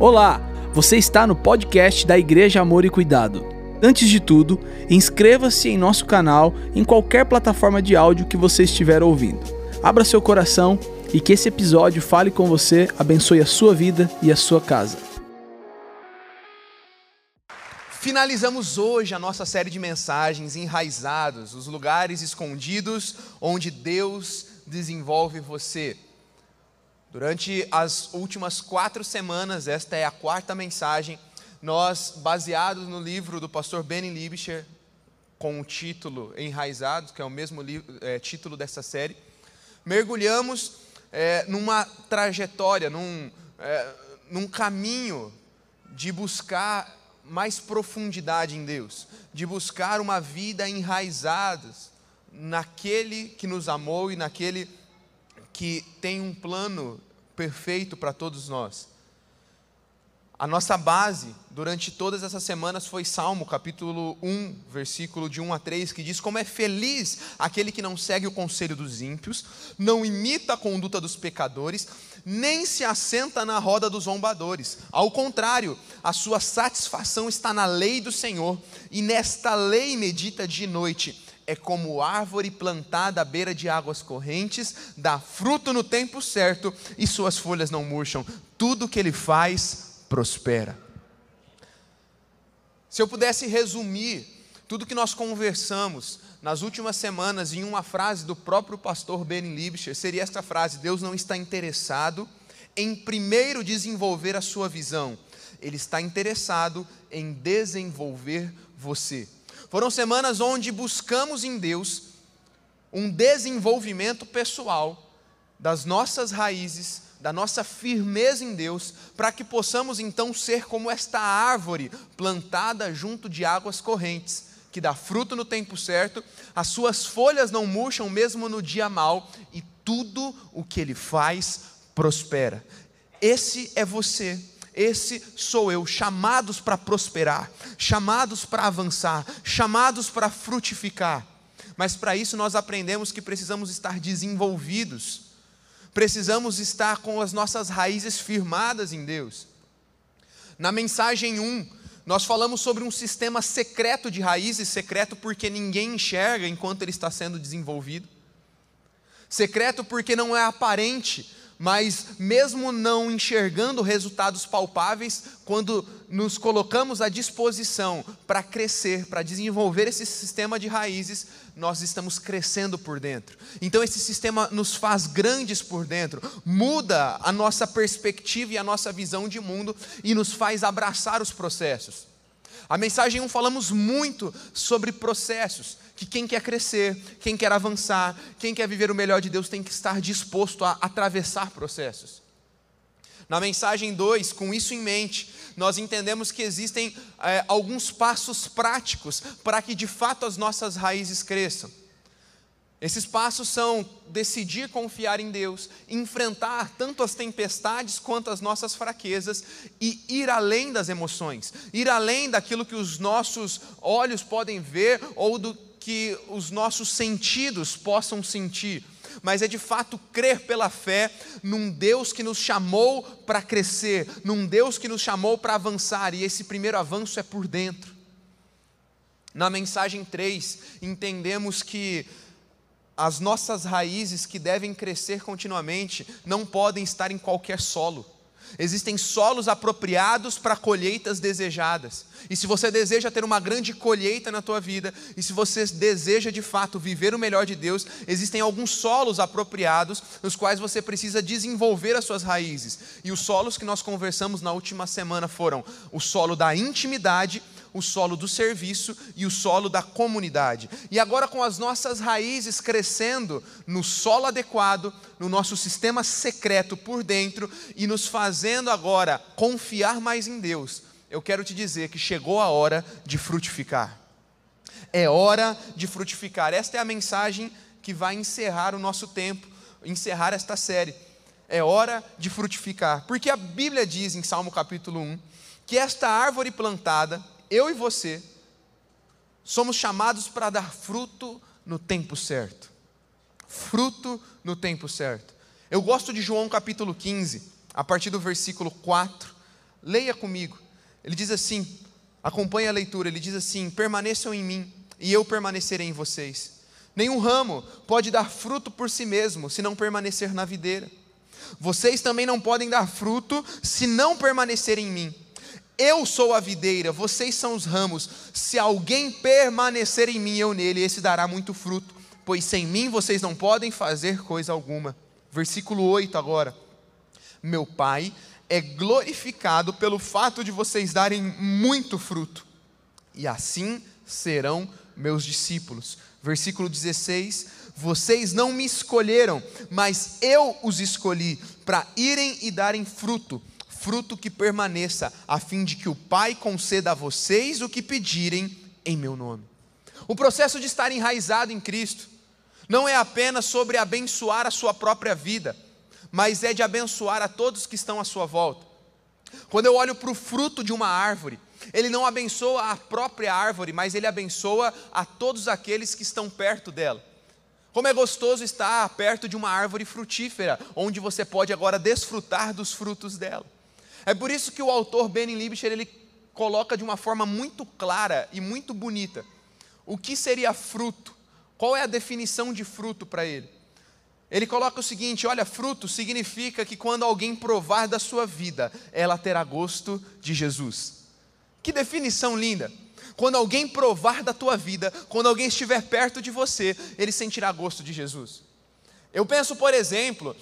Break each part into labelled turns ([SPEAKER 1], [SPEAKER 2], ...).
[SPEAKER 1] Olá, você está no podcast da Igreja Amor e Cuidado. Antes de tudo, inscreva-se em nosso canal em qualquer plataforma de áudio que você estiver ouvindo. Abra seu coração e que esse episódio fale com você, abençoe a sua vida e a sua casa.
[SPEAKER 2] Finalizamos hoje a nossa série de mensagens enraizados, os lugares escondidos onde Deus desenvolve você. Durante as últimas quatro semanas, esta é a quarta mensagem, nós, baseados no livro do pastor Benny Libischer, com o título Enraizados, que é o mesmo é, título dessa série, mergulhamos é, numa trajetória, num, é, num caminho de buscar mais profundidade em Deus, de buscar uma vida enraizada naquele que nos amou e naquele que tem um plano perfeito para todos nós. A nossa base durante todas essas semanas foi Salmo, capítulo 1, versículo de 1 a 3, que diz: Como é feliz aquele que não segue o conselho dos ímpios, não imita a conduta dos pecadores, nem se assenta na roda dos zombadores. Ao contrário, a sua satisfação está na lei do Senhor, e nesta lei medita de noite é como árvore plantada à beira de águas correntes, dá fruto no tempo certo e suas folhas não murcham. Tudo que ele faz prospera. Se eu pudesse resumir tudo que nós conversamos nas últimas semanas em uma frase do próprio pastor Ben Libscher, seria esta frase: Deus não está interessado em primeiro desenvolver a sua visão, ele está interessado em desenvolver você. Foram semanas onde buscamos em Deus um desenvolvimento pessoal das nossas raízes, da nossa firmeza em Deus, para que possamos então ser como esta árvore plantada junto de águas correntes, que dá fruto no tempo certo, as suas folhas não murcham mesmo no dia mau, e tudo o que ele faz prospera. Esse é você esse sou eu, chamados para prosperar, chamados para avançar, chamados para frutificar. Mas para isso nós aprendemos que precisamos estar desenvolvidos, precisamos estar com as nossas raízes firmadas em Deus. Na mensagem 1, nós falamos sobre um sistema secreto de raízes, secreto porque ninguém enxerga enquanto ele está sendo desenvolvido, secreto porque não é aparente, mas mesmo não enxergando resultados palpáveis, quando nos colocamos à disposição para crescer, para desenvolver esse sistema de raízes, nós estamos crescendo por dentro. Então esse sistema nos faz grandes por dentro, muda a nossa perspectiva e a nossa visão de mundo e nos faz abraçar os processos. A mensagem 1 falamos muito sobre processos, que quem quer crescer, quem quer avançar, quem quer viver o melhor de Deus tem que estar disposto a atravessar processos. Na mensagem 2, com isso em mente, nós entendemos que existem é, alguns passos práticos para que de fato as nossas raízes cresçam. Esses passos são decidir confiar em Deus, enfrentar tanto as tempestades quanto as nossas fraquezas e ir além das emoções, ir além daquilo que os nossos olhos podem ver ou do que os nossos sentidos possam sentir, mas é de fato crer pela fé num Deus que nos chamou para crescer, num Deus que nos chamou para avançar, e esse primeiro avanço é por dentro. Na mensagem 3, entendemos que as nossas raízes que devem crescer continuamente não podem estar em qualquer solo. Existem solos apropriados para colheitas desejadas. E se você deseja ter uma grande colheita na tua vida, e se você deseja de fato viver o melhor de Deus, existem alguns solos apropriados nos quais você precisa desenvolver as suas raízes. E os solos que nós conversamos na última semana foram o solo da intimidade, o solo do serviço e o solo da comunidade. E agora, com as nossas raízes crescendo no solo adequado, no nosso sistema secreto por dentro e nos fazendo agora confiar mais em Deus, eu quero te dizer que chegou a hora de frutificar. É hora de frutificar. Esta é a mensagem que vai encerrar o nosso tempo, encerrar esta série. É hora de frutificar. Porque a Bíblia diz em Salmo capítulo 1 que esta árvore plantada, eu e você, somos chamados para dar fruto no tempo certo. Fruto no tempo certo. Eu gosto de João capítulo 15, a partir do versículo 4 Leia comigo. Ele diz assim: acompanhe a leitura. Ele diz assim: permaneçam em mim e eu permanecerei em vocês. Nenhum ramo pode dar fruto por si mesmo se não permanecer na videira. Vocês também não podem dar fruto se não permanecerem em mim. Eu sou a videira, vocês são os ramos. Se alguém permanecer em mim, eu nele, esse dará muito fruto, pois sem mim vocês não podem fazer coisa alguma. Versículo 8 agora. Meu Pai é glorificado pelo fato de vocês darem muito fruto, e assim serão meus discípulos. Versículo 16: Vocês não me escolheram, mas eu os escolhi para irem e darem fruto fruto que permaneça, a fim de que o Pai conceda a vocês o que pedirem em meu nome. O processo de estar enraizado em Cristo não é apenas sobre abençoar a sua própria vida, mas é de abençoar a todos que estão à sua volta. Quando eu olho para o fruto de uma árvore, ele não abençoa a própria árvore, mas ele abençoa a todos aqueles que estão perto dela. Como é gostoso estar perto de uma árvore frutífera, onde você pode agora desfrutar dos frutos dela. É por isso que o autor Benny Libscher ele coloca de uma forma muito clara e muito bonita o que seria fruto, qual é a definição de fruto para ele. Ele coloca o seguinte: olha, fruto significa que quando alguém provar da sua vida, ela terá gosto de Jesus. Que definição linda! Quando alguém provar da tua vida, quando alguém estiver perto de você, ele sentirá gosto de Jesus. Eu penso, por exemplo,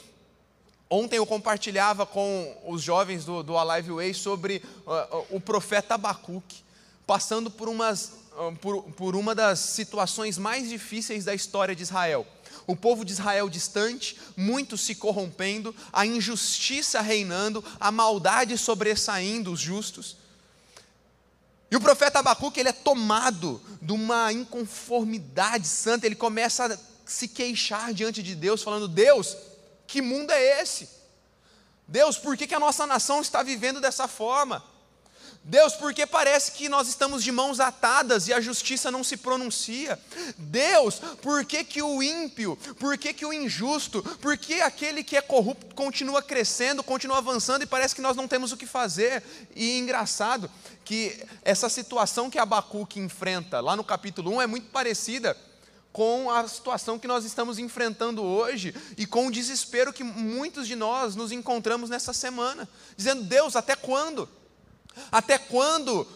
[SPEAKER 2] Ontem eu compartilhava com os jovens do, do Alive Way sobre uh, o profeta Abacuque, passando por, umas, uh, por, por uma das situações mais difíceis da história de Israel. O povo de Israel distante, muitos se corrompendo, a injustiça reinando, a maldade sobressaindo os justos. E o profeta Abacuque ele é tomado de uma inconformidade santa, ele começa a se queixar diante de Deus, falando: Deus, que mundo é esse? Deus, por que, que a nossa nação está vivendo dessa forma? Deus, por que parece que nós estamos de mãos atadas e a justiça não se pronuncia? Deus, por que, que o ímpio, por que, que o injusto, por que aquele que é corrupto continua crescendo, continua avançando e parece que nós não temos o que fazer? E engraçado que essa situação que Abacuque enfrenta lá no capítulo 1 é muito parecida com a situação que nós estamos enfrentando hoje e com o desespero que muitos de nós nos encontramos nessa semana, dizendo: Deus, até quando? Até quando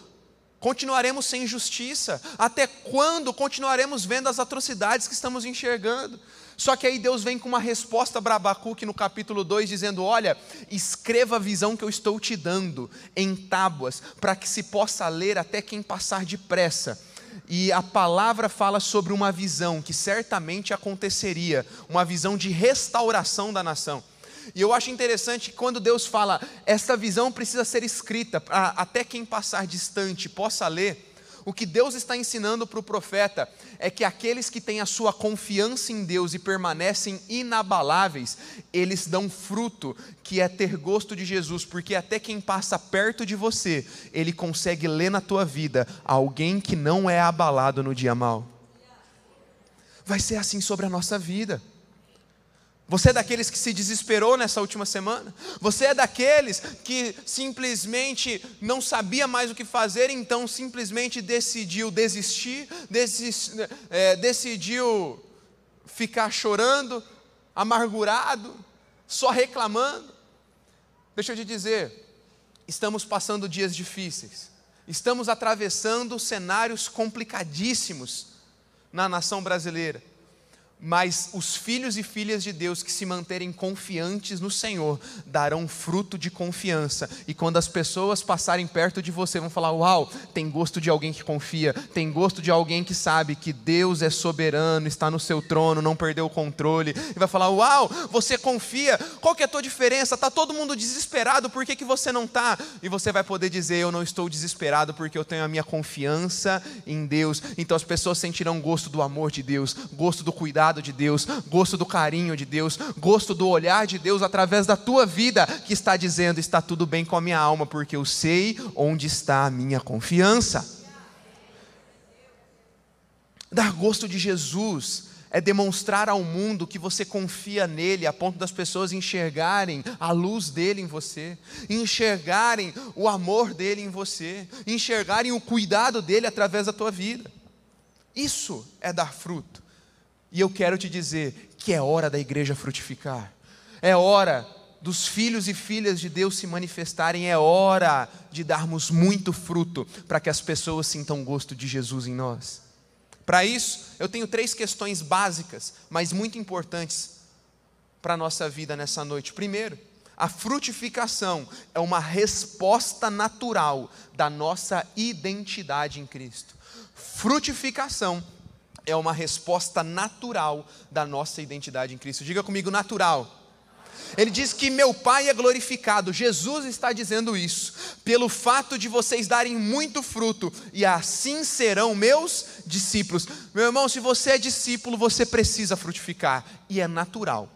[SPEAKER 2] continuaremos sem justiça? Até quando continuaremos vendo as atrocidades que estamos enxergando? Só que aí Deus vem com uma resposta para Abacuque no capítulo 2, dizendo: Olha, escreva a visão que eu estou te dando em tábuas, para que se possa ler até quem passar depressa e a palavra fala sobre uma visão que certamente aconteceria, uma visão de restauração da nação. E eu acho interessante que quando Deus fala, esta visão precisa ser escrita, para até quem passar distante possa ler, o que Deus está ensinando para o profeta é que aqueles que têm a sua confiança em Deus e permanecem inabaláveis, eles dão fruto, que é ter gosto de Jesus, porque até quem passa perto de você, ele consegue ler na tua vida alguém que não é abalado no dia mal. Vai ser assim sobre a nossa vida. Você é daqueles que se desesperou nessa última semana? Você é daqueles que simplesmente não sabia mais o que fazer, então simplesmente decidiu desistir, desis, é, decidiu ficar chorando, amargurado, só reclamando? Deixa eu te dizer, estamos passando dias difíceis, estamos atravessando cenários complicadíssimos na nação brasileira mas os filhos e filhas de Deus que se manterem confiantes no Senhor darão fruto de confiança. E quando as pessoas passarem perto de você, vão falar: Uau, tem gosto de alguém que confia, tem gosto de alguém que sabe que Deus é soberano, está no seu trono, não perdeu o controle. E vai falar: Uau, você confia, qual que é a tua diferença? Está todo mundo desesperado, por que, que você não está? E você vai poder dizer: Eu não estou desesperado porque eu tenho a minha confiança em Deus. Então as pessoas sentirão gosto do amor de Deus, gosto do cuidado cuidado de Deus, gosto do carinho de Deus, gosto do olhar de Deus através da tua vida, que está dizendo: está tudo bem com a minha alma, porque eu sei onde está a minha confiança. Dar gosto de Jesus é demonstrar ao mundo que você confia nele, a ponto das pessoas enxergarem a luz dele em você, enxergarem o amor dele em você, enxergarem o cuidado dele através da tua vida. Isso é dar fruto. E eu quero te dizer que é hora da igreja frutificar, é hora dos filhos e filhas de Deus se manifestarem, é hora de darmos muito fruto para que as pessoas sintam gosto de Jesus em nós. Para isso, eu tenho três questões básicas, mas muito importantes para a nossa vida nessa noite. Primeiro, a frutificação é uma resposta natural da nossa identidade em Cristo. Frutificação é uma resposta natural da nossa identidade em Cristo. Diga comigo, natural. Ele diz que meu Pai é glorificado. Jesus está dizendo isso, pelo fato de vocês darem muito fruto, e assim serão meus discípulos. Meu irmão, se você é discípulo, você precisa frutificar, e é natural.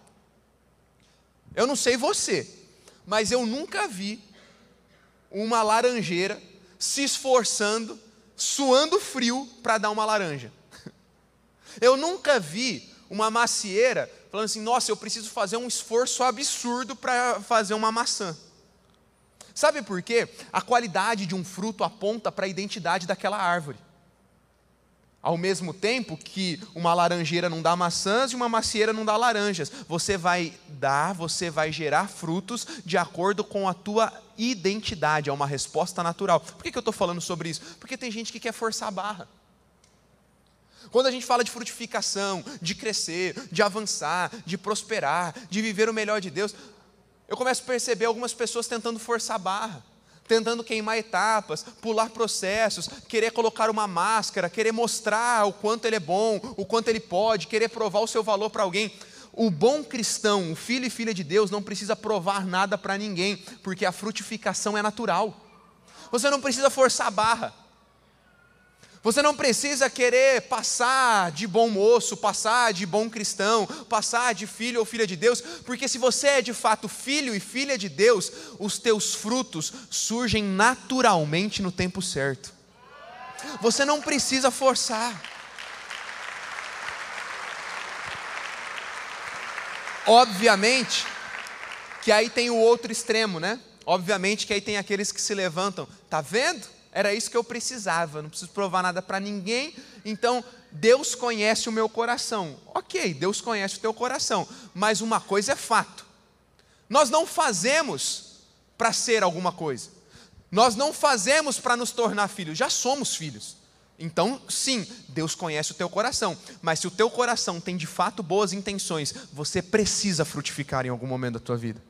[SPEAKER 2] Eu não sei você, mas eu nunca vi uma laranjeira se esforçando, suando frio para dar uma laranja. Eu nunca vi uma macieira falando assim: nossa, eu preciso fazer um esforço absurdo para fazer uma maçã. Sabe por quê? A qualidade de um fruto aponta para a identidade daquela árvore. Ao mesmo tempo que uma laranjeira não dá maçãs e uma macieira não dá laranjas. Você vai dar, você vai gerar frutos de acordo com a tua identidade. É uma resposta natural. Por que, eu estou falando sobre isso? Porque tem gente que quer forçar a barra. Quando a gente fala de frutificação, de crescer, de avançar, de prosperar, de viver o melhor de Deus, eu começo a perceber algumas pessoas tentando forçar a barra, tentando queimar etapas, pular processos, querer colocar uma máscara, querer mostrar o quanto ele é bom, o quanto ele pode, querer provar o seu valor para alguém. O bom cristão, o filho e filha de Deus, não precisa provar nada para ninguém, porque a frutificação é natural. Você não precisa forçar a barra. Você não precisa querer passar de bom moço, passar de bom cristão, passar de filho ou filha de Deus, porque se você é de fato filho e filha de Deus, os teus frutos surgem naturalmente no tempo certo. Você não precisa forçar. Obviamente que aí tem o outro extremo, né? Obviamente que aí tem aqueles que se levantam, tá vendo? Era isso que eu precisava, não preciso provar nada para ninguém, então Deus conhece o meu coração. Ok, Deus conhece o teu coração, mas uma coisa é fato: nós não fazemos para ser alguma coisa, nós não fazemos para nos tornar filhos, já somos filhos. Então, sim, Deus conhece o teu coração, mas se o teu coração tem de fato boas intenções, você precisa frutificar em algum momento da tua vida.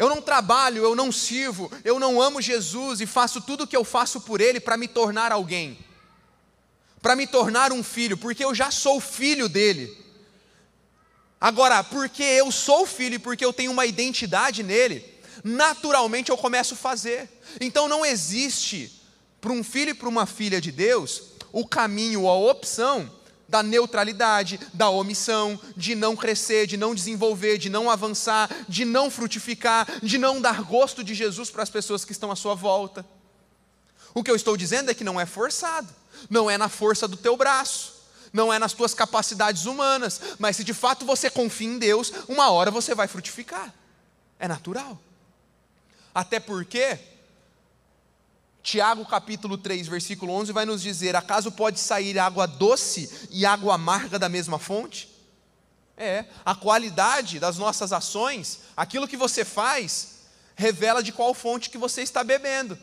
[SPEAKER 2] Eu não trabalho, eu não sirvo, eu não amo Jesus e faço tudo o que eu faço por Ele para me tornar alguém, para me tornar um filho, porque eu já sou filho dele. Agora, porque eu sou filho e porque eu tenho uma identidade nele, naturalmente eu começo a fazer. Então não existe para um filho e para uma filha de Deus o caminho a opção da neutralidade, da omissão, de não crescer, de não desenvolver, de não avançar, de não frutificar, de não dar gosto de Jesus para as pessoas que estão à sua volta. O que eu estou dizendo é que não é forçado, não é na força do teu braço, não é nas tuas capacidades humanas, mas se de fato você confia em Deus, uma hora você vai frutificar. É natural. Até porque Tiago capítulo 3, versículo 11 vai nos dizer: acaso pode sair água doce e água amarga da mesma fonte? É, a qualidade das nossas ações, aquilo que você faz, revela de qual fonte que você está bebendo.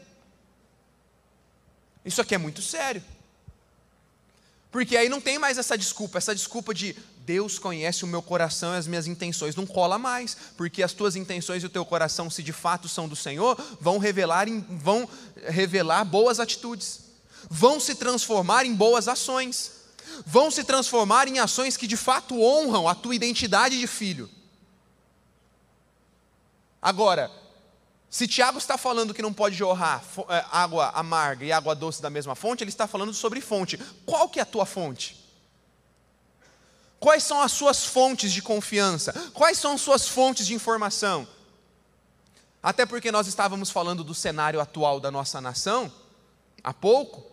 [SPEAKER 2] Isso aqui é muito sério. Porque aí não tem mais essa desculpa, essa desculpa de Deus conhece o meu coração e as minhas intenções. Não cola mais, porque as tuas intenções e o teu coração, se de fato são do Senhor, vão revelar, vão revelar boas atitudes, vão se transformar em boas ações, vão se transformar em ações que de fato honram a tua identidade de filho. Agora, se Tiago está falando que não pode jorrar é, água amarga e água doce da mesma fonte, ele está falando sobre fonte. Qual que é a tua fonte? Quais são as suas fontes de confiança? Quais são as suas fontes de informação? Até porque nós estávamos falando do cenário atual da nossa nação há pouco.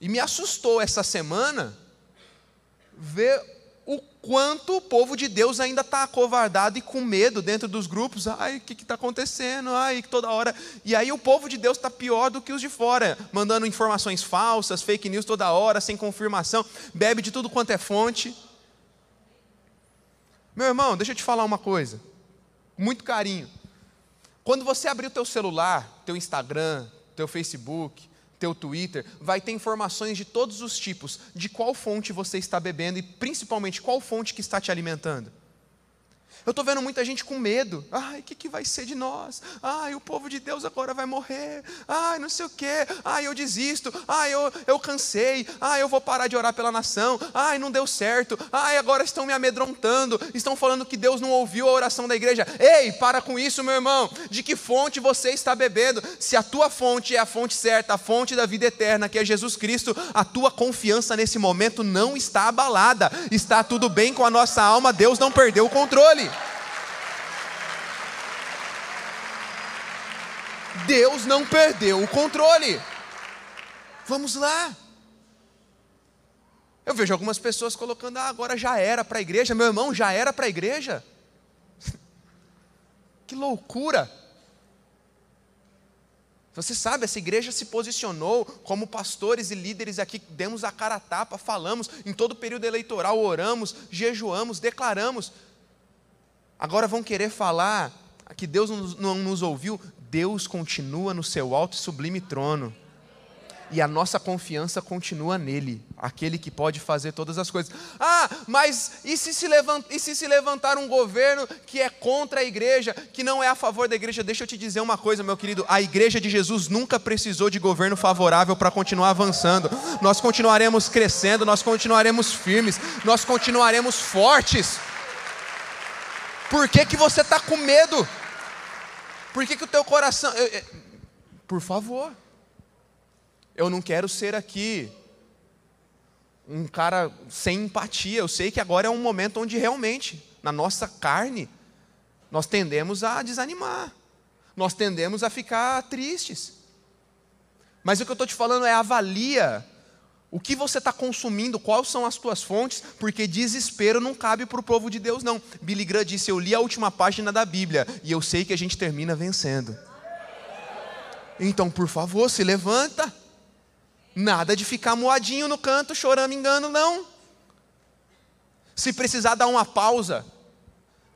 [SPEAKER 2] E me assustou essa semana ver quanto o povo de Deus ainda está acovardado e com medo dentro dos grupos. Ai, o que está acontecendo? Ai, toda hora. E aí o povo de Deus está pior do que os de fora, mandando informações falsas, fake news toda hora, sem confirmação, bebe de tudo quanto é fonte. Meu irmão, deixa eu te falar uma coisa, muito carinho. Quando você abrir o teu celular, teu Instagram, teu Facebook, teu Twitter, vai ter informações de todos os tipos, de qual fonte você está bebendo e principalmente qual fonte que está te alimentando. Eu estou vendo muita gente com medo. Ai, o que, que vai ser de nós? Ai, o povo de Deus agora vai morrer. Ai, não sei o quê. Ai, eu desisto. Ai, eu, eu cansei. Ai, eu vou parar de orar pela nação. Ai, não deu certo. Ai, agora estão me amedrontando. Estão falando que Deus não ouviu a oração da igreja. Ei, para com isso, meu irmão. De que fonte você está bebendo? Se a tua fonte é a fonte certa, a fonte da vida eterna, que é Jesus Cristo, a tua confiança nesse momento não está abalada. Está tudo bem com a nossa alma. Deus não perdeu o controle. Deus não perdeu o controle. Vamos lá. Eu vejo algumas pessoas colocando, ah, agora já era para a igreja, meu irmão, já era para a igreja. que loucura! Você sabe, essa igreja se posicionou como pastores e líderes aqui, demos a cara a tapa, falamos, em todo o período eleitoral oramos, jejuamos, declaramos. Agora vão querer falar que Deus não nos ouviu, Deus continua no seu alto e sublime trono. E a nossa confiança continua nele, aquele que pode fazer todas as coisas. Ah, mas e se se, levant, e se se levantar um governo que é contra a igreja, que não é a favor da igreja? Deixa eu te dizer uma coisa, meu querido: a igreja de Jesus nunca precisou de governo favorável para continuar avançando. Nós continuaremos crescendo, nós continuaremos firmes, nós continuaremos fortes. Por que, que você está com medo? Por que, que o teu coração. Eu, eu, por favor. Eu não quero ser aqui um cara sem empatia. Eu sei que agora é um momento onde realmente, na nossa carne, nós tendemos a desanimar. Nós tendemos a ficar tristes. Mas o que eu estou te falando é avalia o que você está consumindo, quais são as tuas fontes, porque desespero não cabe para o povo de Deus, não. Billy Graham disse: Eu li a última página da Bíblia e eu sei que a gente termina vencendo. Então, por favor, se levanta. Nada de ficar moadinho no canto, chorando, engano, não. Se precisar dar uma pausa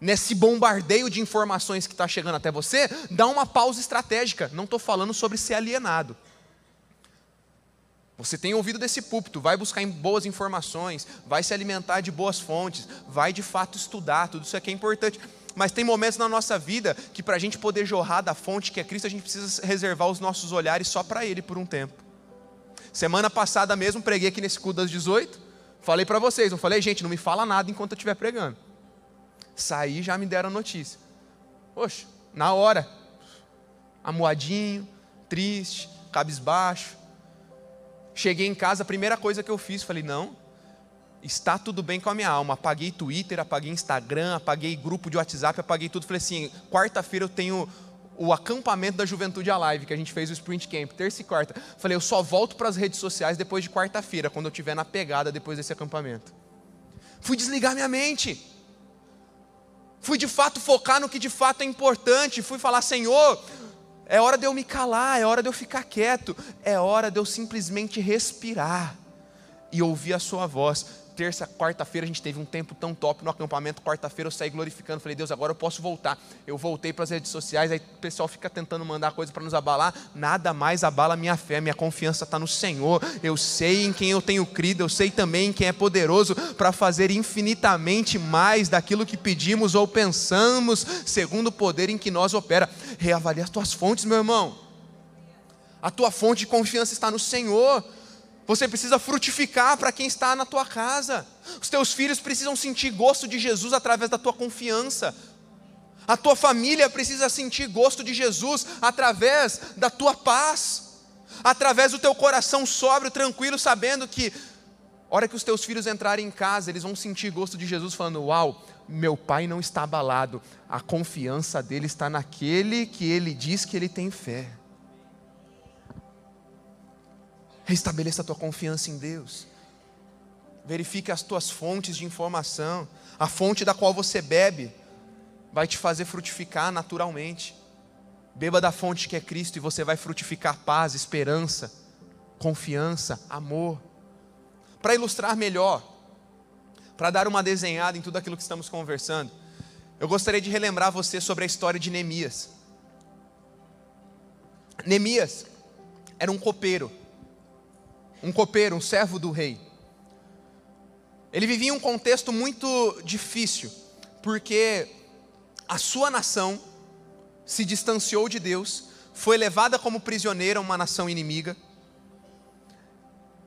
[SPEAKER 2] nesse bombardeio de informações que está chegando até você, dá uma pausa estratégica. Não estou falando sobre ser alienado. Você tem ouvido desse púlpito, vai buscar boas informações, vai se alimentar de boas fontes, vai de fato estudar, tudo isso aqui é importante. Mas tem momentos na nossa vida que para a gente poder jorrar da fonte que é Cristo, a gente precisa reservar os nossos olhares só para Ele por um tempo. Semana passada mesmo preguei aqui nesse culto das 18, falei para vocês, não falei, gente, não me fala nada enquanto eu estiver pregando. Saí já me deram notícia. Poxa, na hora, amuadinho, triste, cabisbaixo, Cheguei em casa, a primeira coisa que eu fiz, falei: não, está tudo bem com a minha alma. Apaguei Twitter, apaguei Instagram, apaguei grupo de WhatsApp, apaguei tudo. Falei assim: quarta-feira eu tenho o acampamento da Juventude Alive, que a gente fez o Sprint Camp, terça e quarta. Falei: eu só volto para as redes sociais depois de quarta-feira, quando eu estiver na pegada depois desse acampamento. Fui desligar minha mente. Fui de fato focar no que de fato é importante. Fui falar: Senhor, é hora de eu me calar, é hora de eu ficar quieto, é hora de eu simplesmente respirar e ouvir a Sua voz terça, quarta-feira a gente teve um tempo tão top no acampamento. Quarta-feira eu saí glorificando, falei, Deus, agora eu posso voltar. Eu voltei para as redes sociais, aí o pessoal fica tentando mandar coisa para nos abalar. Nada mais abala minha fé, minha confiança está no Senhor. Eu sei em quem eu tenho crido, eu sei também em quem é poderoso para fazer infinitamente mais daquilo que pedimos ou pensamos, segundo o poder em que nós opera. Reavalie as tuas fontes, meu irmão. A tua fonte de confiança está no Senhor. Você precisa frutificar para quem está na tua casa. Os teus filhos precisam sentir gosto de Jesus através da tua confiança. A tua família precisa sentir gosto de Jesus através da tua paz. Através do teu coração sóbrio, tranquilo, sabendo que hora que os teus filhos entrarem em casa, eles vão sentir gosto de Jesus falando: "Uau, meu pai não está abalado. A confiança dele está naquele que ele diz que ele tem fé." Restabeleça a tua confiança em Deus. Verifique as tuas fontes de informação. A fonte da qual você bebe vai te fazer frutificar naturalmente. Beba da fonte que é Cristo e você vai frutificar paz, esperança, confiança, amor. Para ilustrar melhor, para dar uma desenhada em tudo aquilo que estamos conversando, eu gostaria de relembrar você sobre a história de Neemias. Neemias era um copeiro, um copeiro, um servo do rei. Ele vivia em um contexto muito difícil, porque a sua nação se distanciou de Deus, foi levada como prisioneira a uma nação inimiga.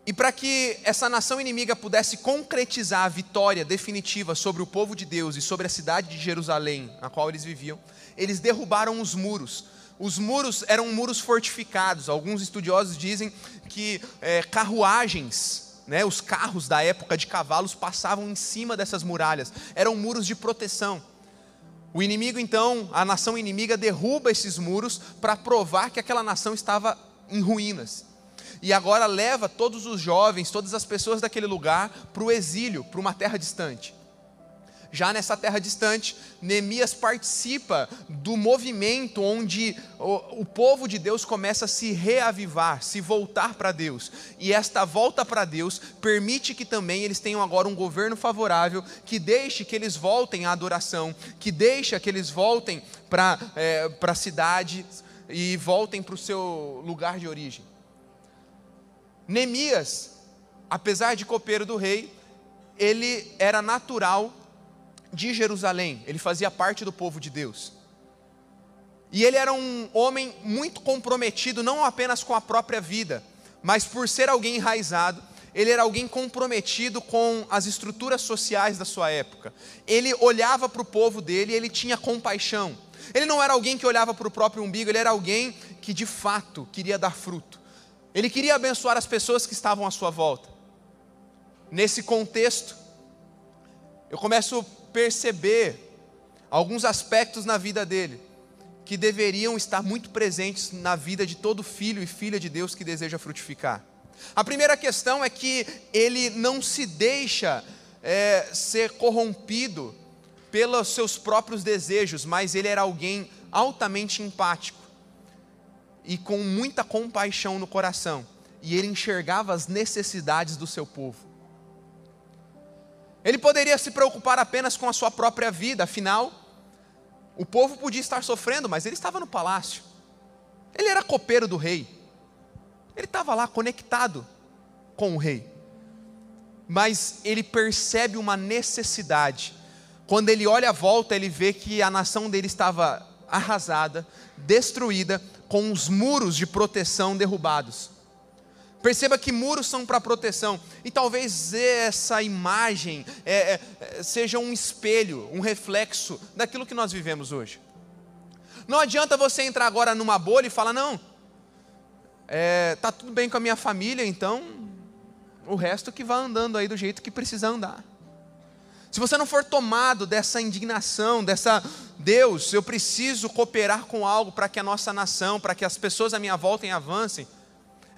[SPEAKER 2] E para que essa nação inimiga pudesse concretizar a vitória definitiva sobre o povo de Deus e sobre a cidade de Jerusalém, na qual eles viviam, eles derrubaram os muros. Os muros eram muros fortificados. Alguns estudiosos dizem que é, carruagens, né, os carros da época de cavalos passavam em cima dessas muralhas. Eram muros de proteção. O inimigo, então, a nação inimiga derruba esses muros para provar que aquela nação estava em ruínas e agora leva todos os jovens, todas as pessoas daquele lugar para o exílio, para uma terra distante. Já nessa terra distante, Neemias participa do movimento onde o, o povo de Deus começa a se reavivar, se voltar para Deus. E esta volta para Deus permite que também eles tenham agora um governo favorável, que deixe que eles voltem à adoração, que deixe que eles voltem para é, a cidade e voltem para o seu lugar de origem. Neemias, apesar de copeiro do rei, ele era natural de Jerusalém, ele fazia parte do povo de Deus. E ele era um homem muito comprometido, não apenas com a própria vida, mas por ser alguém enraizado, ele era alguém comprometido com as estruturas sociais da sua época. Ele olhava para o povo dele e ele tinha compaixão. Ele não era alguém que olhava para o próprio umbigo, ele era alguém que de fato queria dar fruto. Ele queria abençoar as pessoas que estavam à sua volta. Nesse contexto, eu começo perceber alguns aspectos na vida dele que deveriam estar muito presentes na vida de todo filho e filha de Deus que deseja frutificar. A primeira questão é que ele não se deixa é, ser corrompido pelos seus próprios desejos, mas ele era alguém altamente empático e com muita compaixão no coração, e ele enxergava as necessidades do seu povo. Ele poderia se preocupar apenas com a sua própria vida, afinal, o povo podia estar sofrendo, mas ele estava no palácio. Ele era copeiro do rei. Ele estava lá conectado com o rei. Mas ele percebe uma necessidade. Quando ele olha à volta, ele vê que a nação dele estava arrasada, destruída, com os muros de proteção derrubados. Perceba que muros são para proteção, e talvez essa imagem é, é, seja um espelho, um reflexo daquilo que nós vivemos hoje. Não adianta você entrar agora numa bolha e falar: não, é, tá tudo bem com a minha família, então o resto que vá andando aí do jeito que precisa andar. Se você não for tomado dessa indignação, dessa Deus, eu preciso cooperar com algo para que a nossa nação, para que as pessoas à minha volta avancem,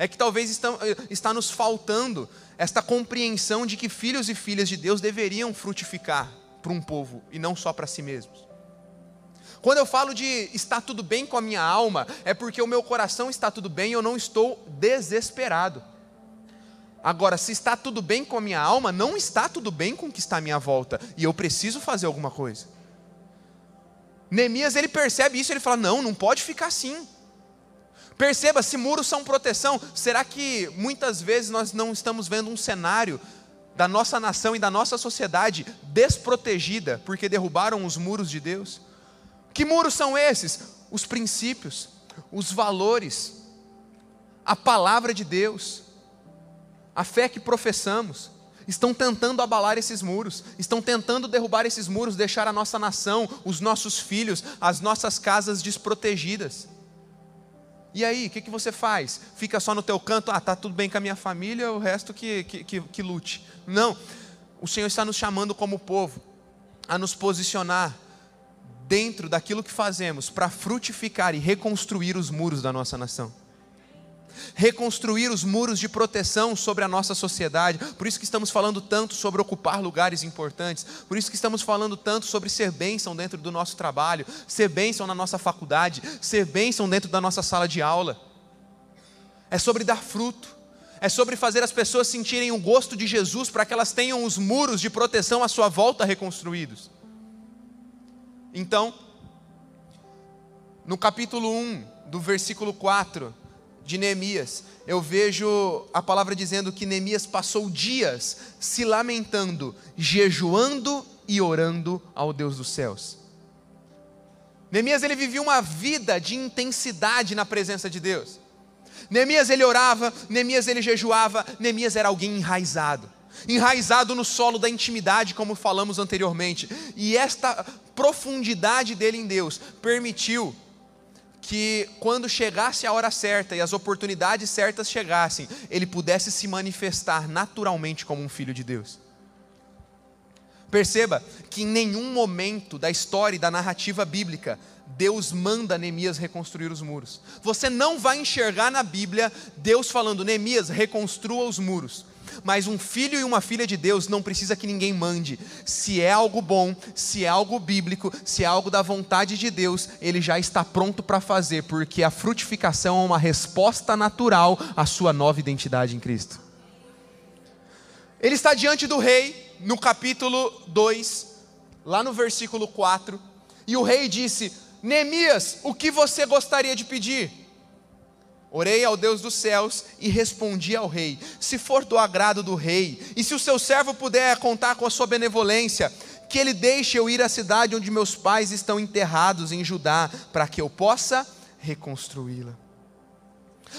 [SPEAKER 2] é que talvez está, está nos faltando esta compreensão de que filhos e filhas de Deus deveriam frutificar para um povo e não só para si mesmos. Quando eu falo de está tudo bem com a minha alma, é porque o meu coração está tudo bem e eu não estou desesperado. Agora, se está tudo bem com a minha alma, não está tudo bem com o que está à minha volta, e eu preciso fazer alguma coisa. Neemias ele percebe isso, ele fala: "Não, não pode ficar assim". Perceba, se muros são proteção, será que muitas vezes nós não estamos vendo um cenário da nossa nação e da nossa sociedade desprotegida porque derrubaram os muros de Deus? Que muros são esses? Os princípios, os valores, a palavra de Deus a fé que professamos, estão tentando abalar esses muros, estão tentando derrubar esses muros, deixar a nossa nação, os nossos filhos, as nossas casas desprotegidas. E aí, o que, que você faz? Fica só no teu canto, ah, tá tudo bem com a minha família, o resto que, que, que, que lute. Não, o Senhor está nos chamando como povo a nos posicionar dentro daquilo que fazemos para frutificar e reconstruir os muros da nossa nação. Reconstruir os muros de proteção sobre a nossa sociedade. Por isso que estamos falando tanto sobre ocupar lugares importantes, por isso que estamos falando tanto sobre ser bênção dentro do nosso trabalho, ser bênção na nossa faculdade, ser bênção dentro da nossa sala de aula. É sobre dar fruto, é sobre fazer as pessoas sentirem o gosto de Jesus para que elas tenham os muros de proteção à sua volta reconstruídos. Então, no capítulo 1, do versículo 4, de Neemias, eu vejo a palavra dizendo que Neemias passou dias se lamentando, jejuando e orando ao Deus dos céus. Neemias ele vivia uma vida de intensidade na presença de Deus. Neemias ele orava, Neemias ele jejuava, Neemias era alguém enraizado. Enraizado no solo da intimidade, como falamos anteriormente. E esta profundidade dele em Deus permitiu que quando chegasse a hora certa e as oportunidades certas chegassem, ele pudesse se manifestar naturalmente como um filho de Deus. Perceba que em nenhum momento da história e da narrativa bíblica Deus manda Neemias reconstruir os muros. Você não vai enxergar na Bíblia Deus falando: Neemias, reconstrua os muros mas um filho e uma filha de Deus não precisa que ninguém mande. Se é algo bom, se é algo bíblico, se é algo da vontade de Deus, ele já está pronto para fazer, porque a frutificação é uma resposta natural à sua nova identidade em Cristo. Ele está diante do rei, no capítulo 2, lá no versículo 4, e o rei disse: Neemias, o que você gostaria de pedir? Orei ao Deus dos céus e respondi ao rei: Se for do agrado do rei, e se o seu servo puder contar com a sua benevolência, que ele deixe eu ir à cidade onde meus pais estão enterrados em Judá, para que eu possa reconstruí-la.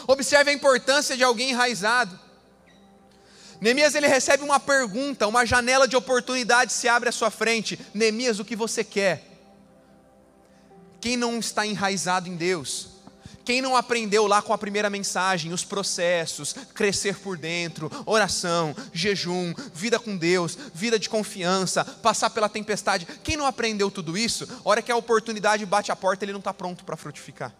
[SPEAKER 2] Observe a importância de alguém enraizado. Neemias ele recebe uma pergunta, uma janela de oportunidade se abre à sua frente. Neemias, o que você quer? Quem não está enraizado em Deus, quem não aprendeu lá com a primeira mensagem os processos, crescer por dentro, oração, jejum, vida com Deus, vida de confiança, passar pela tempestade, quem não aprendeu tudo isso, hora que a oportunidade bate a porta, ele não está pronto para frutificar.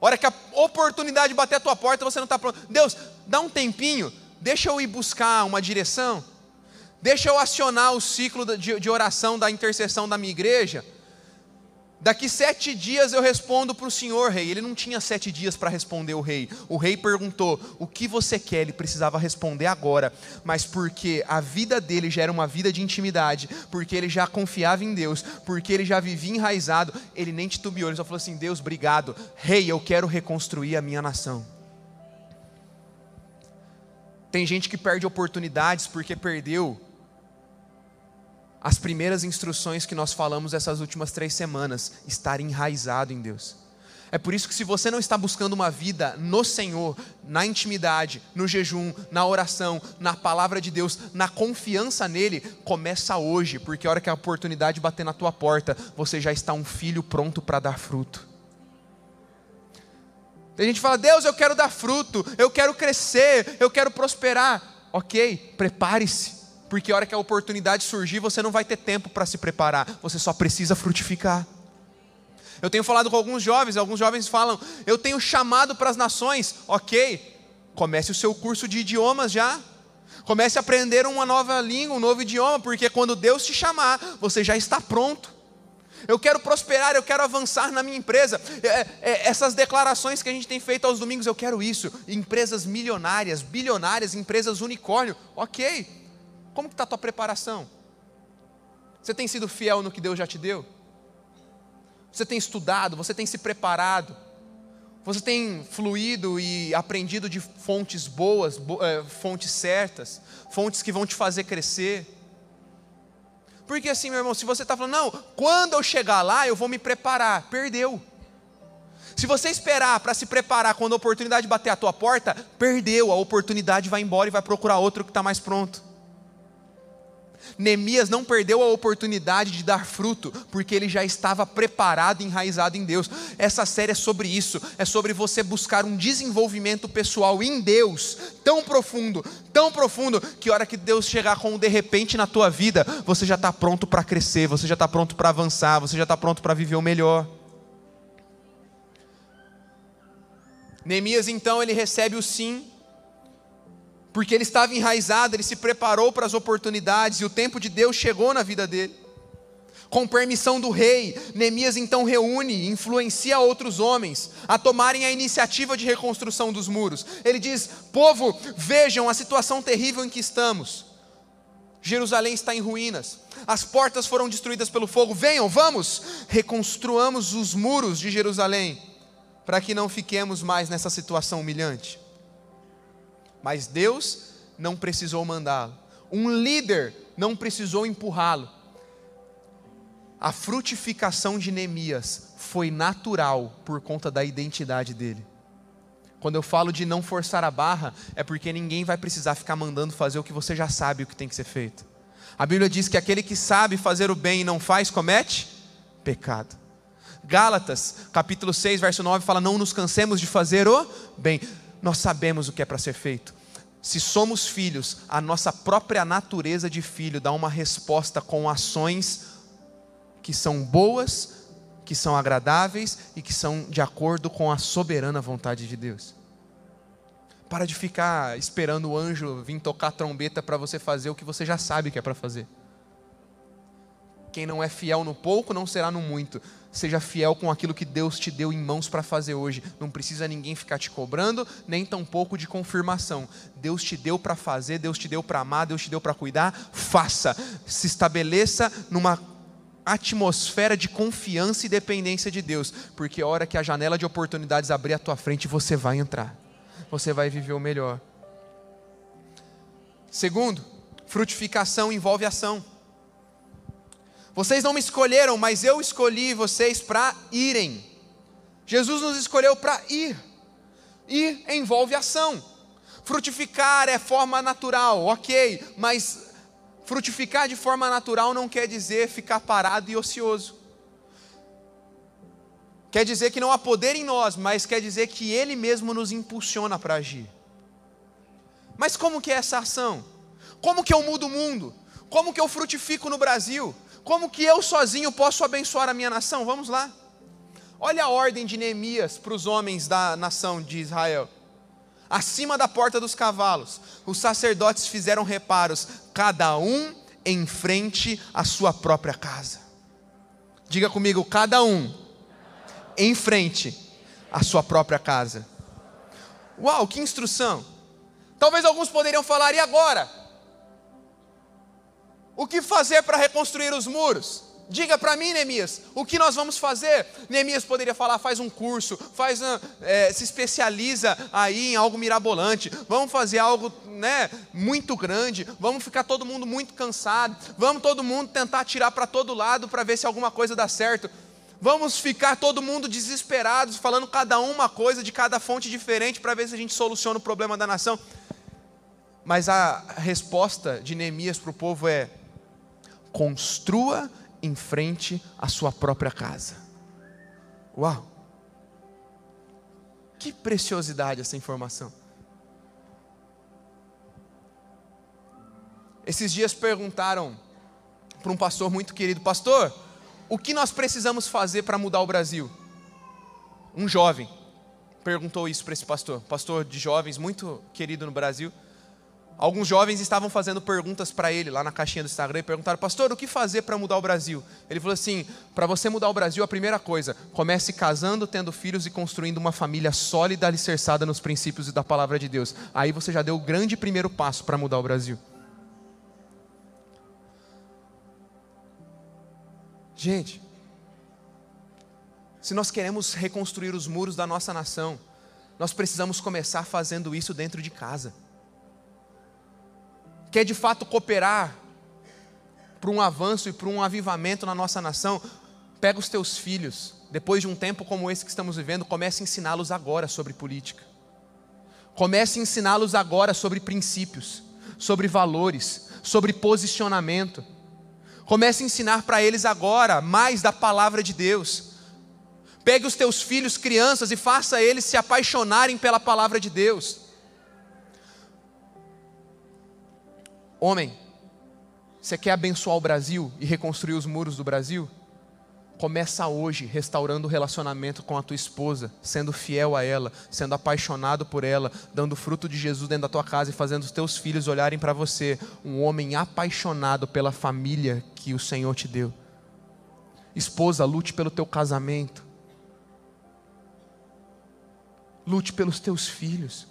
[SPEAKER 2] Hora que a oportunidade bater a tua porta, você não está pronto. Deus, dá um tempinho, deixa eu ir buscar uma direção, deixa eu acionar o ciclo de oração da intercessão da minha igreja Daqui sete dias eu respondo para o senhor, rei. Ele não tinha sete dias para responder o rei. O rei perguntou: O que você quer? Ele precisava responder agora. Mas porque a vida dele já era uma vida de intimidade, porque ele já confiava em Deus, porque ele já vivia enraizado, ele nem titubeou. Ele só falou assim: Deus, obrigado. Rei, eu quero reconstruir a minha nação. Tem gente que perde oportunidades porque perdeu as primeiras instruções que nós falamos essas últimas três semanas, estar enraizado em Deus. É por isso que, se você não está buscando uma vida no Senhor, na intimidade, no jejum, na oração, na palavra de Deus, na confiança nele, começa hoje, porque a hora que a oportunidade bater na tua porta, você já está um filho pronto para dar fruto. Tem gente que fala: Deus, eu quero dar fruto, eu quero crescer, eu quero prosperar. Ok, prepare-se porque a hora que a oportunidade surgir, você não vai ter tempo para se preparar, você só precisa frutificar. Eu tenho falado com alguns jovens, alguns jovens falam: Eu tenho chamado para as nações, ok, comece o seu curso de idiomas já. Comece a aprender uma nova língua, um novo idioma, porque quando Deus te chamar, você já está pronto. Eu quero prosperar, eu quero avançar na minha empresa. É, é, essas declarações que a gente tem feito aos domingos, eu quero isso. Empresas milionárias, bilionárias, empresas unicórnio, ok. Como está a tua preparação? Você tem sido fiel no que Deus já te deu? Você tem estudado, você tem se preparado, você tem fluído e aprendido de fontes boas, é, fontes certas, fontes que vão te fazer crescer. Porque assim, meu irmão, se você está falando, não, quando eu chegar lá eu vou me preparar, perdeu. Se você esperar para se preparar quando a oportunidade bater a tua porta, perdeu, a oportunidade vai embora e vai procurar outro que está mais pronto. Neemias não perdeu a oportunidade de dar fruto, porque ele já estava preparado enraizado em Deus. Essa série é sobre isso, é sobre você buscar um desenvolvimento pessoal em Deus, tão profundo, tão profundo, que a hora que Deus chegar com um de repente na tua vida, você já está pronto para crescer, você já está pronto para avançar, você já está pronto para viver o melhor. Neemias então ele recebe o sim, porque ele estava enraizado, ele se preparou para as oportunidades e o tempo de Deus chegou na vida dele. Com permissão do rei, Neemias então reúne e influencia outros homens a tomarem a iniciativa de reconstrução dos muros. Ele diz: Povo, vejam a situação terrível em que estamos. Jerusalém está em ruínas, as portas foram destruídas pelo fogo. Venham, vamos, reconstruamos os muros de Jerusalém, para que não fiquemos mais nessa situação humilhante. Mas Deus não precisou mandá-lo, um líder não precisou empurrá-lo. A frutificação de Neemias foi natural por conta da identidade dele. Quando eu falo de não forçar a barra, é porque ninguém vai precisar ficar mandando fazer o que você já sabe o que tem que ser feito. A Bíblia diz que aquele que sabe fazer o bem e não faz, comete pecado. Gálatas, capítulo 6, verso 9, fala: Não nos cansemos de fazer o bem. Nós sabemos o que é para ser feito. Se somos filhos, a nossa própria natureza de filho dá uma resposta com ações que são boas, que são agradáveis e que são de acordo com a soberana vontade de Deus. Para de ficar esperando o anjo vir tocar a trombeta para você fazer o que você já sabe que é para fazer. Quem não é fiel no pouco não será no muito. Seja fiel com aquilo que Deus te deu em mãos para fazer hoje. Não precisa ninguém ficar te cobrando, nem tampouco de confirmação. Deus te deu para fazer, Deus te deu para amar, Deus te deu para cuidar. Faça. Se estabeleça numa atmosfera de confiança e dependência de Deus, porque a hora que a janela de oportunidades abrir à tua frente, você vai entrar você vai viver o melhor. Segundo, frutificação envolve ação. Vocês não me escolheram, mas eu escolhi vocês para irem. Jesus nos escolheu para ir. Ir envolve ação. Frutificar é forma natural, ok, mas frutificar de forma natural não quer dizer ficar parado e ocioso. Quer dizer que não há poder em nós, mas quer dizer que Ele mesmo nos impulsiona para agir. Mas como que é essa ação? Como que eu mudo o mundo? Como que eu frutifico no Brasil? Como que eu sozinho posso abençoar a minha nação? Vamos lá. Olha a ordem de Neemias para os homens da nação de Israel. Acima da porta dos cavalos, os sacerdotes fizeram reparos, cada um em frente à sua própria casa. Diga comigo, cada um em frente à sua própria casa. Uau, que instrução! Talvez alguns poderiam falar, e agora? O que fazer para reconstruir os muros? Diga para mim, Neemias, o que nós vamos fazer? Neemias poderia falar: faz um curso, faz é, se especializa aí em algo mirabolante, vamos fazer algo né, muito grande, vamos ficar todo mundo muito cansado, vamos todo mundo tentar tirar para todo lado para ver se alguma coisa dá certo. Vamos ficar todo mundo desesperados, falando cada um uma coisa de cada fonte diferente para ver se a gente soluciona o problema da nação. Mas a resposta de Neemias para o povo é: construa em frente à sua própria casa. Uau! Que preciosidade essa informação. Esses dias perguntaram para um pastor muito querido: Pastor, o que nós precisamos fazer para mudar o Brasil? Um jovem perguntou isso para esse pastor, pastor de jovens muito querido no Brasil. Alguns jovens estavam fazendo perguntas para ele lá na caixinha do Instagram e perguntaram: Pastor, o que fazer para mudar o Brasil? Ele falou assim: Para você mudar o Brasil, a primeira coisa, comece casando, tendo filhos e construindo uma família sólida, alicerçada nos princípios e da palavra de Deus. Aí você já deu o grande primeiro passo para mudar o Brasil. Gente, se nós queremos reconstruir os muros da nossa nação, nós precisamos começar fazendo isso dentro de casa. Quer de fato cooperar para um avanço e para um avivamento na nossa nação? Pega os teus filhos, depois de um tempo como esse que estamos vivendo, comece a ensiná-los agora sobre política. Comece a ensiná-los agora sobre princípios, sobre valores, sobre posicionamento Comece a ensinar para eles agora mais da palavra de Deus. Pegue os teus filhos, crianças, e faça eles se apaixonarem pela palavra de Deus. Homem, você quer abençoar o Brasil e reconstruir os muros do Brasil? Começa hoje restaurando o relacionamento com a tua esposa, sendo fiel a ela, sendo apaixonado por ela, dando fruto de Jesus dentro da tua casa e fazendo os teus filhos olharem para você, um homem apaixonado pela família que o Senhor te deu. Esposa, lute pelo teu casamento. Lute pelos teus filhos.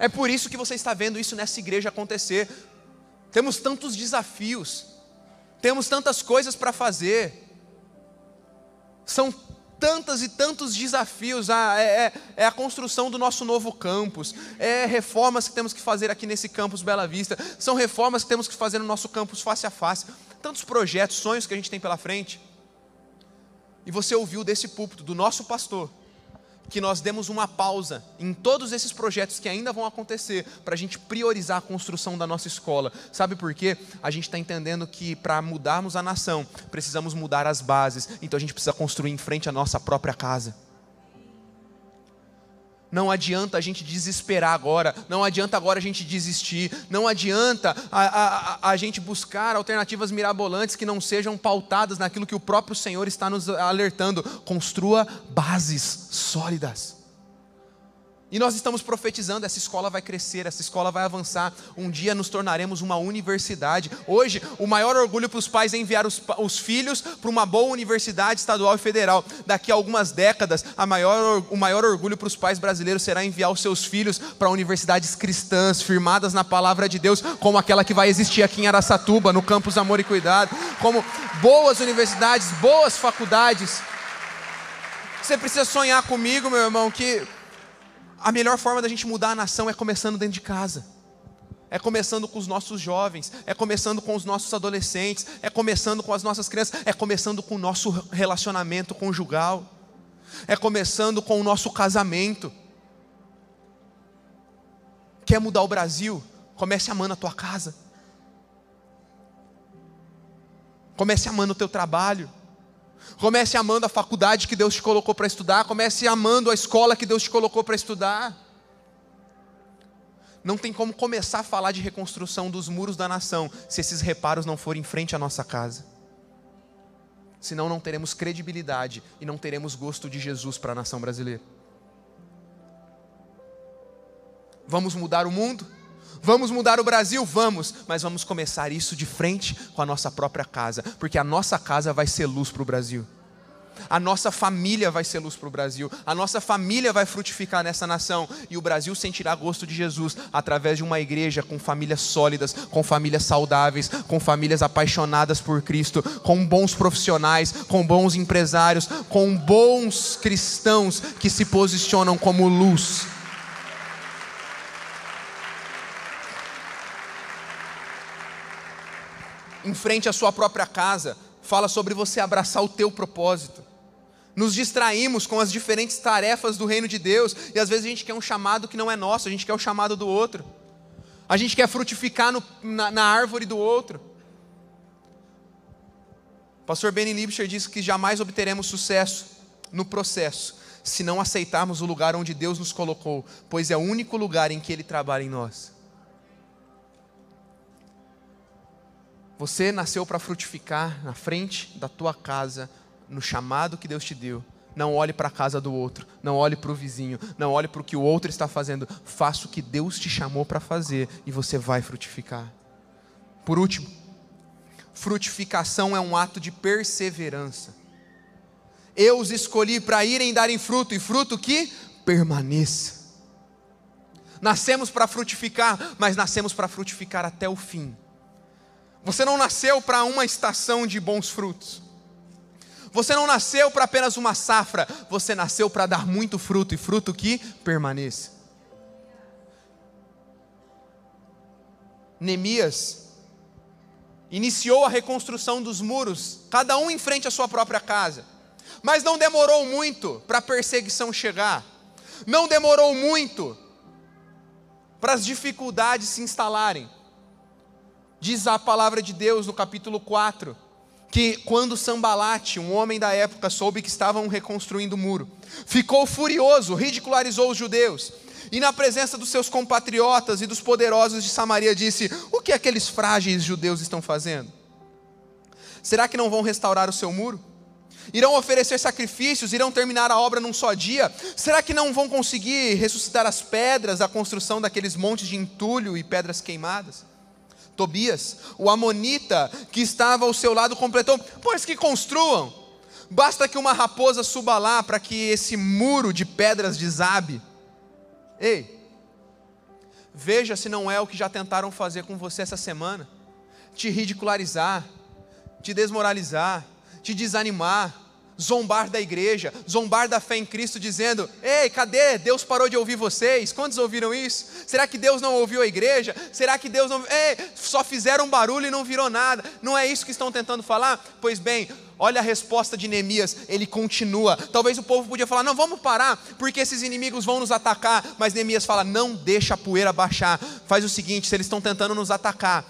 [SPEAKER 2] É por isso que você está vendo isso nessa igreja acontecer. Temos tantos desafios temos tantas coisas para fazer, são tantas e tantos desafios. Ah, é, é, é, a construção do nosso novo campus, é reformas que temos que fazer aqui nesse campus Bela Vista, são reformas que temos que fazer no nosso campus face a face. Tantos projetos, sonhos que a gente tem pela frente. E você ouviu desse púlpito, do nosso pastor, que nós demos uma pausa em todos esses projetos que ainda vão acontecer, para a gente priorizar a construção da nossa escola. Sabe por quê? A gente está entendendo que para mudarmos a nação, precisamos mudar as bases, então a gente precisa construir em frente à nossa própria casa. Não adianta a gente desesperar agora, não adianta agora a gente desistir, não adianta a, a, a, gente buscar alternativas mirabolantes que não sejam pautadas naquilo que o próprio Senhor está nos alertando. Construa bases sólidas. E nós estamos profetizando: essa escola vai crescer, essa escola vai avançar. Um dia nos tornaremos uma universidade. Hoje, o maior orgulho para os pais é enviar os, os filhos para uma boa universidade estadual e federal. Daqui a algumas décadas, maior, o maior orgulho para os pais brasileiros será enviar os seus filhos para universidades cristãs, firmadas na palavra de Deus, como aquela que vai existir aqui em Araçatuba, no campus Amor e Cuidado, como boas universidades, boas faculdades. Você precisa sonhar comigo, meu irmão, que a melhor forma da gente mudar a nação é começando dentro de casa. É começando com os nossos jovens, é começando com os nossos adolescentes, é começando com as nossas crianças, é começando com o nosso relacionamento conjugal, é começando com o nosso casamento. Quer mudar o Brasil? Comece amando a tua casa. Comece amando o teu trabalho. Comece amando a faculdade que Deus te colocou para estudar. Comece amando a escola que Deus te colocou para estudar. Não tem como começar a falar de reconstrução dos muros da nação se esses reparos não forem em frente à nossa casa. Senão não teremos credibilidade e não teremos gosto de Jesus para a nação brasileira. Vamos mudar o mundo? Vamos mudar o Brasil? Vamos, mas vamos começar isso de frente com a nossa própria casa, porque a nossa casa vai ser luz para o Brasil. A nossa família vai ser luz para o Brasil, a nossa família vai frutificar nessa nação e o Brasil sentirá gosto de Jesus através de uma igreja com famílias sólidas, com famílias saudáveis, com famílias apaixonadas por Cristo, com bons profissionais, com bons empresários, com bons cristãos que se posicionam como luz em frente à sua própria casa, fala sobre você abraçar o teu propósito. Nos distraímos com as diferentes tarefas do reino de Deus e às vezes a gente quer um chamado que não é nosso, a gente quer o chamado do outro. A gente quer frutificar no, na, na, árvore do outro. Pastor Benny Liebscher disse que jamais obteremos sucesso no processo se não aceitarmos o lugar onde Deus nos colocou, pois é o único lugar em que Ele trabalha em nós. Você nasceu para frutificar na frente da tua casa, no chamado que Deus te deu. Não olhe para a casa do outro, não olhe para o vizinho, não olhe para o que o outro está fazendo. Faça o que Deus te chamou para fazer e você vai frutificar. Por último, frutificação é um ato de perseverança. Eu os escolhi para irem darem fruto, e fruto que permaneça. Nascemos para frutificar, mas nascemos para frutificar até o fim. Você não nasceu para uma estação de bons frutos. Você não nasceu para apenas uma safra, você nasceu para dar muito fruto e fruto que permaneça. Neemias iniciou a reconstrução dos muros, cada um em frente à sua própria casa. Mas não demorou muito para a perseguição chegar. Não demorou muito para as dificuldades se instalarem. Diz a palavra de Deus no capítulo 4 que quando Sambalate, um homem da época, soube que estavam reconstruindo o muro, ficou furioso, ridicularizou os judeus. E na presença dos seus compatriotas e dos poderosos de Samaria disse: O que aqueles frágeis judeus estão fazendo? Será que não vão restaurar o seu muro? Irão oferecer sacrifícios, irão terminar a obra num só dia? Será que não vão conseguir ressuscitar as pedras, a construção daqueles montes de entulho e pedras queimadas? Tobias, o amonita que estava ao seu lado, completou: Pois que construam, basta que uma raposa suba lá para que esse muro de pedras desabe. Ei, veja se não é o que já tentaram fazer com você essa semana. Te ridicularizar, te desmoralizar, te desanimar, zombar da igreja, zombar da fé em Cristo, dizendo: Ei, cadê? Deus parou de ouvir vocês? Quantos ouviram isso? Será que Deus não ouviu a igreja? Será que Deus não. Ei, só fizeram barulho e não virou nada. Não é isso que estão tentando falar? Pois bem, olha a resposta de Neemias, ele continua. Talvez o povo podia falar: não, vamos parar, porque esses inimigos vão nos atacar. Mas Neemias fala: não deixa a poeira baixar. Faz o seguinte: se eles estão tentando nos atacar,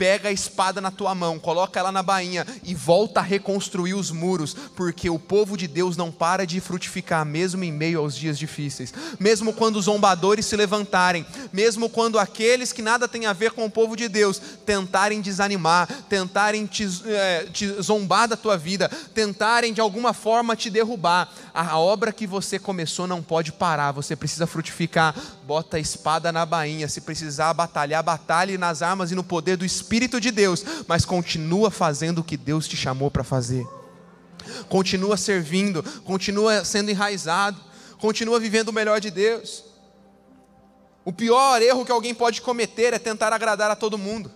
[SPEAKER 2] pega a espada na tua mão, coloca ela na bainha e volta a reconstruir os muros, porque o povo de Deus não para de frutificar, mesmo em meio aos dias difíceis, mesmo quando os zombadores se levantarem, mesmo quando aqueles que nada têm a ver com o povo de Deus tentarem desanimar, tentarem te, é, te zombar da tua vida, tentarem de alguma forma te derrubar, a obra que você começou não pode parar, você precisa frutificar, bota a espada na bainha, se precisar batalhar, batalhe nas armas e no poder do Espírito Espírito de Deus, mas continua fazendo o que Deus te chamou para fazer. Continua servindo, continua sendo enraizado, continua vivendo o melhor de Deus. O pior erro que alguém pode cometer é tentar agradar a todo mundo.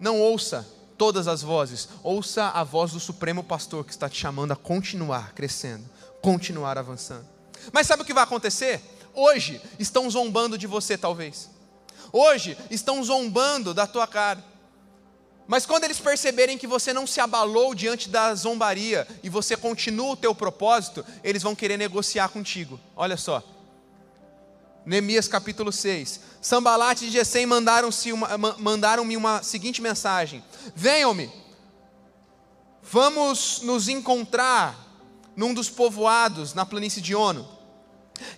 [SPEAKER 2] Não ouça todas as vozes, ouça a voz do Supremo Pastor que está te chamando a continuar crescendo, continuar avançando. Mas sabe o que vai acontecer? Hoje estão zombando de você, talvez hoje estão zombando da tua cara. Mas quando eles perceberem que você não se abalou diante da zombaria e você continua o teu propósito, eles vão querer negociar contigo. Olha só. Neemias capítulo 6. Sambalate e Gesem mandaram-me uma, mandaram uma seguinte mensagem: Venham-me, vamos nos encontrar num dos povoados na planície de Ono.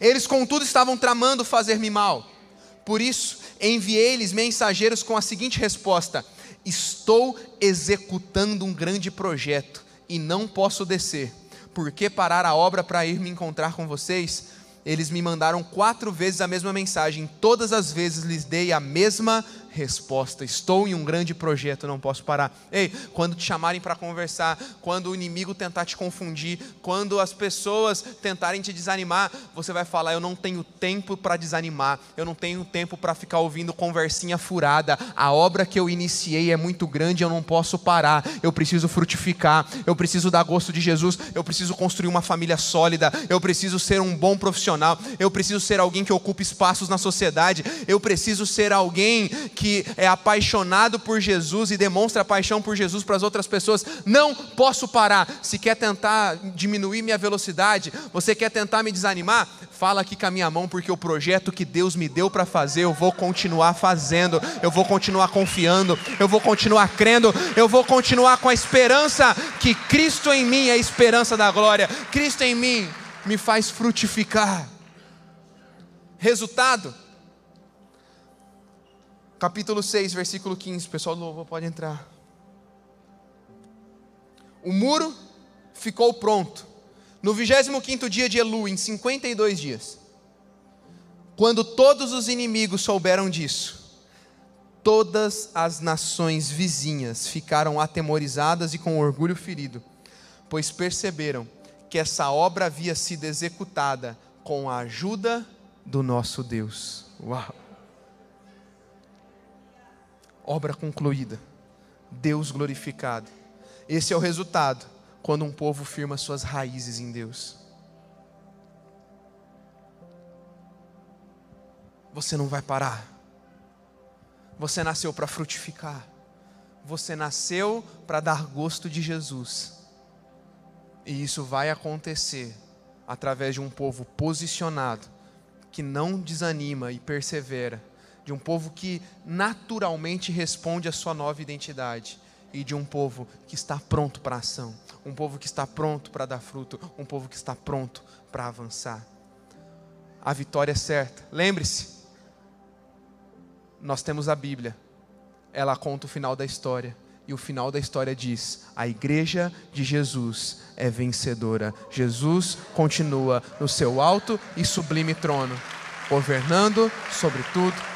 [SPEAKER 2] Eles, contudo, estavam tramando fazer-me mal. Por isso, enviei-lhes mensageiros com a seguinte resposta: Estou executando um grande projeto e não posso descer. Por que parar a obra para ir me encontrar com vocês? Eles me mandaram quatro vezes a mesma mensagem, todas as vezes lhes dei a mesma resposta. Estou em um grande projeto, não posso parar. Ei, quando te chamarem para conversar, quando o inimigo tentar te confundir, quando as pessoas tentarem te desanimar, você vai falar: Eu não tenho tempo para desanimar, eu não tenho tempo para ficar ouvindo conversinha furada. A obra que eu iniciei é muito grande, eu não posso parar. Eu preciso frutificar, eu preciso dar gosto de Jesus, eu preciso construir uma família sólida, eu preciso ser um bom profissional, eu preciso ser alguém que ocupe espaços na sociedade, eu preciso ser alguém que que é apaixonado por Jesus e demonstra paixão por Jesus para as outras pessoas, não posso parar. Se quer tentar diminuir minha velocidade, você quer tentar me desanimar, fala aqui com a minha mão, porque o projeto que Deus me deu para fazer, eu vou continuar fazendo, eu vou continuar confiando, eu vou continuar crendo, eu vou continuar com a esperança que Cristo em mim é a esperança da glória, Cristo em mim me faz frutificar. Resultado, capítulo 6, versículo 15. Pessoal do louvor pode entrar. O muro ficou pronto. No 25 dia de Elu, em 52 dias. Quando todos os inimigos souberam disso, todas as nações vizinhas ficaram atemorizadas e com orgulho ferido, pois perceberam que essa obra havia sido executada com a ajuda do nosso Deus. Uau! Obra concluída, Deus glorificado. Esse é o resultado quando um povo firma suas raízes em Deus. Você não vai parar. Você nasceu para frutificar. Você nasceu para dar gosto de Jesus. E isso vai acontecer através de um povo posicionado, que não desanima e persevera de um povo que naturalmente responde à sua nova identidade e de um povo que está pronto para ação, um povo que está pronto para dar fruto, um povo que está pronto para avançar. A vitória é certa. Lembre-se, nós temos a Bíblia. ela conta o final da história. E o final da história diz: a igreja de Jesus é vencedora. Jesus continua no seu alto e sublime trono, governando sobre tudo